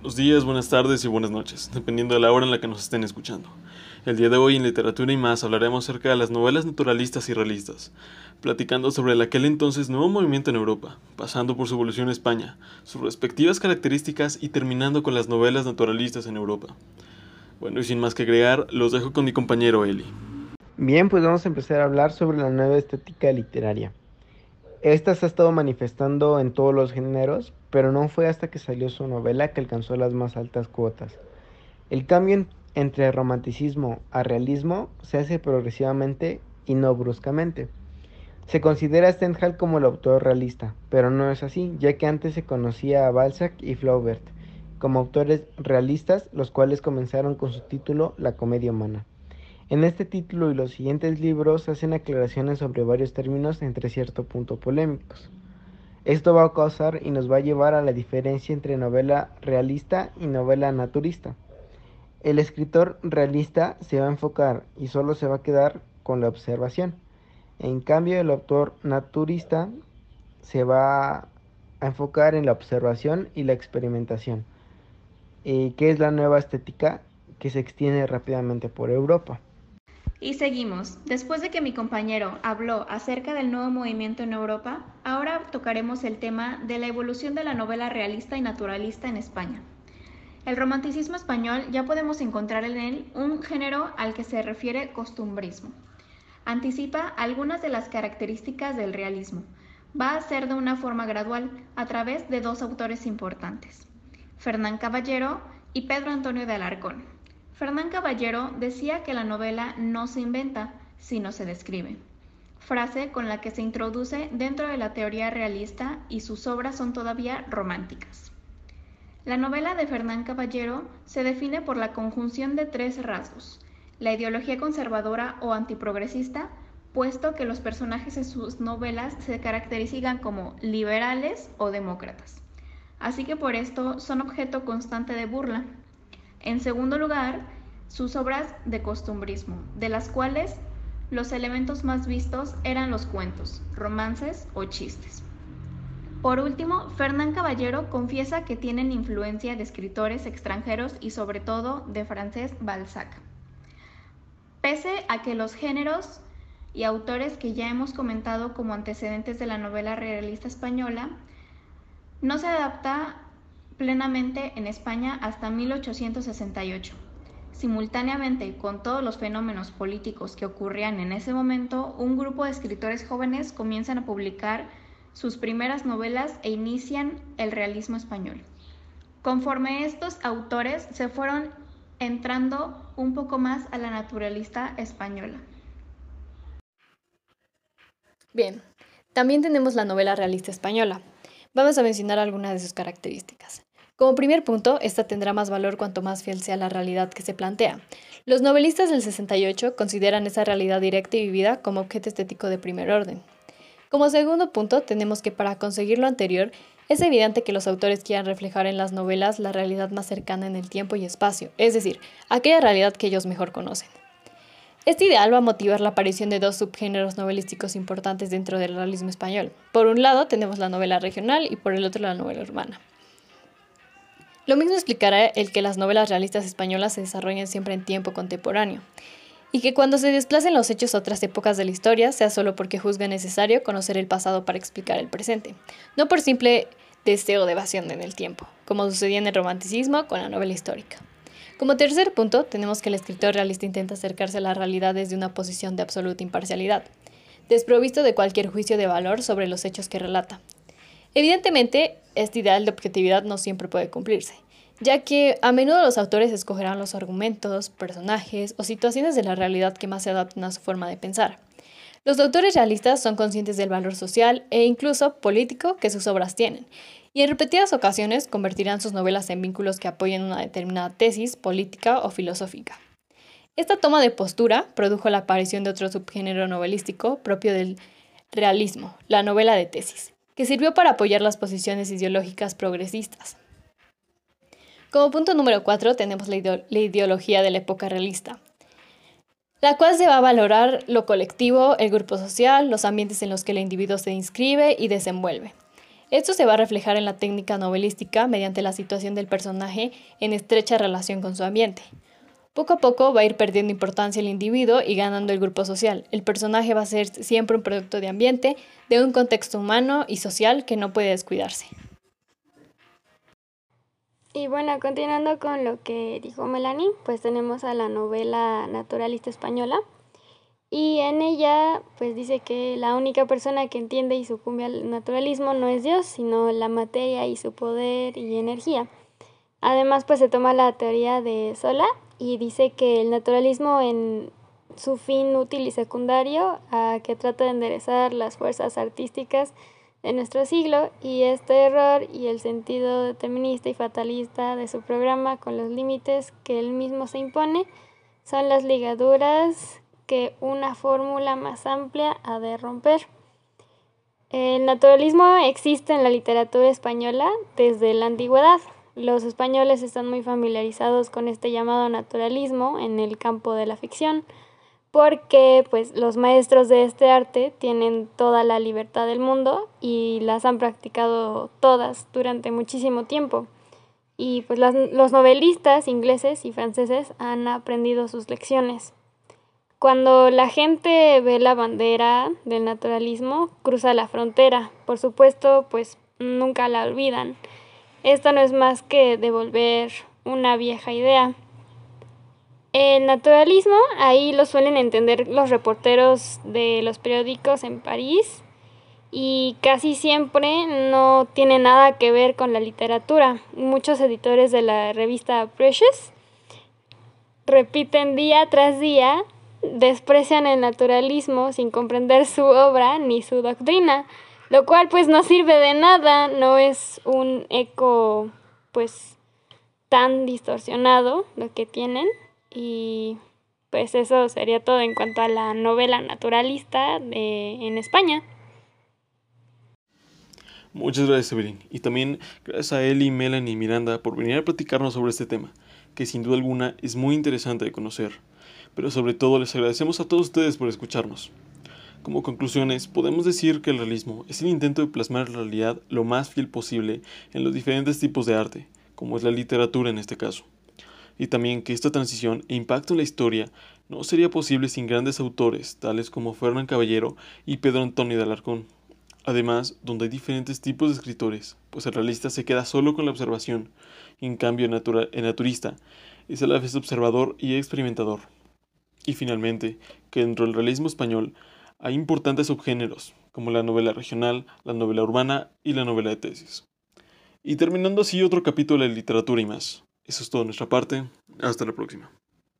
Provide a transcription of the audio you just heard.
Buenos días, buenas tardes y buenas noches, dependiendo de la hora en la que nos estén escuchando. El día de hoy en Literatura y más hablaremos acerca de las novelas naturalistas y realistas, platicando sobre el aquel entonces nuevo movimiento en Europa, pasando por su evolución en España, sus respectivas características y terminando con las novelas naturalistas en Europa. Bueno, y sin más que agregar, los dejo con mi compañero Eli. Bien, pues vamos a empezar a hablar sobre la nueva estética literaria. Esta se ha estado manifestando en todos los géneros, pero no fue hasta que salió su novela que alcanzó las más altas cuotas. El cambio entre romanticismo a realismo se hace progresivamente y no bruscamente. Se considera a Stendhal como el autor realista, pero no es así, ya que antes se conocía a Balzac y Flaubert como autores realistas, los cuales comenzaron con su título La comedia humana. En este título y los siguientes libros hacen aclaraciones sobre varios términos entre cierto punto polémicos. Esto va a causar y nos va a llevar a la diferencia entre novela realista y novela naturista. El escritor realista se va a enfocar y solo se va a quedar con la observación. En cambio, el autor naturista se va a enfocar en la observación y la experimentación, eh, que es la nueva estética que se extiende rápidamente por Europa. Y seguimos. Después de que mi compañero habló acerca del nuevo movimiento en Europa, ahora tocaremos el tema de la evolución de la novela realista y naturalista en España. El romanticismo español ya podemos encontrar en él un género al que se refiere costumbrismo. Anticipa algunas de las características del realismo. Va a ser de una forma gradual a través de dos autores importantes, Fernán Caballero y Pedro Antonio de Alarcón. Fernán Caballero decía que la novela no se inventa, sino se describe, frase con la que se introduce dentro de la teoría realista y sus obras son todavía románticas. La novela de Fernán Caballero se define por la conjunción de tres rasgos, la ideología conservadora o antiprogresista, puesto que los personajes en sus novelas se caracterizan como liberales o demócratas. Así que por esto son objeto constante de burla. En segundo lugar, sus obras de costumbrismo, de las cuales los elementos más vistos eran los cuentos, romances o chistes. Por último, Fernán Caballero confiesa que tienen influencia de escritores extranjeros y sobre todo de francés Balzac. Pese a que los géneros y autores que ya hemos comentado como antecedentes de la novela realista española no se adapta plenamente en España hasta 1868. Simultáneamente con todos los fenómenos políticos que ocurrían en ese momento, un grupo de escritores jóvenes comienzan a publicar sus primeras novelas e inician el realismo español. Conforme estos autores se fueron entrando un poco más a la naturalista española. Bien, también tenemos la novela realista española. Vamos a mencionar algunas de sus características. Como primer punto, esta tendrá más valor cuanto más fiel sea la realidad que se plantea. Los novelistas del 68 consideran esa realidad directa y vivida como objeto estético de primer orden. Como segundo punto, tenemos que para conseguir lo anterior, es evidente que los autores quieran reflejar en las novelas la realidad más cercana en el tiempo y espacio, es decir, aquella realidad que ellos mejor conocen. Este ideal va a motivar la aparición de dos subgéneros novelísticos importantes dentro del realismo español. Por un lado tenemos la novela regional y por el otro la novela urbana. Lo mismo explicará el que las novelas realistas españolas se desarrollen siempre en tiempo contemporáneo, y que cuando se desplacen los hechos a otras épocas de la historia sea solo porque juzga necesario conocer el pasado para explicar el presente, no por simple deseo de evasión en el tiempo, como sucedía en el romanticismo con la novela histórica. Como tercer punto, tenemos que el escritor realista intenta acercarse a la realidad desde una posición de absoluta imparcialidad, desprovisto de cualquier juicio de valor sobre los hechos que relata, Evidentemente, este ideal de objetividad no siempre puede cumplirse, ya que a menudo los autores escogerán los argumentos, personajes o situaciones de la realidad que más se adapten a su forma de pensar. Los autores realistas son conscientes del valor social e incluso político que sus obras tienen, y en repetidas ocasiones convertirán sus novelas en vínculos que apoyen una determinada tesis política o filosófica. Esta toma de postura produjo la aparición de otro subgénero novelístico propio del realismo, la novela de tesis, que sirvió para apoyar las posiciones ideológicas progresistas. Como punto número 4 tenemos la, ideología de la época realista, la cual se va a valorar lo colectivo, el grupo social, los ambientes en los que el individuo se inscribe y desenvuelve. Esto se va a reflejar en la técnica novelística mediante la situación del personaje en estrecha relación con su ambiente. Poco a poco va a ir perdiendo importancia el individuo y ganando el grupo social. El personaje va a ser siempre un producto de ambiente, de un contexto humano y social que no puede descuidarse. Y bueno, continuando con lo que dijo Melanie, pues tenemos a la novela naturalista española. Y en ella, pues dice que la única persona que entiende y sucumbe al naturalismo no es Dios, sino la materia y su poder y energía. Además, pues se toma la teoría de Sola y dice que el naturalismo en su fin útil y secundario, a que trata de enderezar las fuerzas artísticas de nuestro siglo y este error y el sentido determinista y fatalista de su programa con los límites que él mismo se impone son las ligaduras que una fórmula más amplia ha de romper. El naturalismo existe en la literatura española desde la antigüedad. Los españoles están muy familiarizados con este llamado naturalismo en el campo de la ficción, porque pues los maestros de este arte tienen toda la libertad del mundo y las han practicado todas durante muchísimo tiempo. Y pues los novelistas ingleses y franceses han aprendido sus lecciones. Cuando la gente ve la bandera del naturalismo, cruza la frontera. Por supuesto, pues nunca la olvidan. Esto no es más que devolver una vieja idea. El naturalismo, ahí lo suelen entender los reporteros de los periódicos en París y casi siempre no tiene nada que ver con la literatura. Muchos editores de la revista Precious repiten día tras día, desprecian el naturalismo sin comprender su obra ni su doctrina lo cual pues no sirve de nada, no es un eco pues tan distorsionado lo que tienen y pues eso sería todo en cuanto a la novela naturalista de, en España. Muchas gracias, Evelyn. Y también gracias a Eli, Melanie y Miranda por venir a platicarnos sobre este tema, que sin duda alguna es muy interesante de conocer. Pero sobre todo les agradecemos a todos ustedes por escucharnos. Como conclusiones, podemos decir que el realismo es el intento de plasmar la realidad lo más fiel posible en los diferentes tipos de arte, como es la literatura en este caso. Y también que esta transición e impacto en la historia no sería posible sin grandes autores, tales como Fernán Caballero y Pedro Antonio de Alarcón. Además, donde hay diferentes tipos de escritores, pues el realista se queda solo con la observación, en cambio el, naturista es a la vez observador y experimentador. Y finalmente, que dentro del realismo español hay importantes subgéneros, como la novela regional, la novela urbana y la novela de tesis. Y terminando así otro capítulo de literatura y más. Eso es todo de nuestra parte. Hasta la próxima.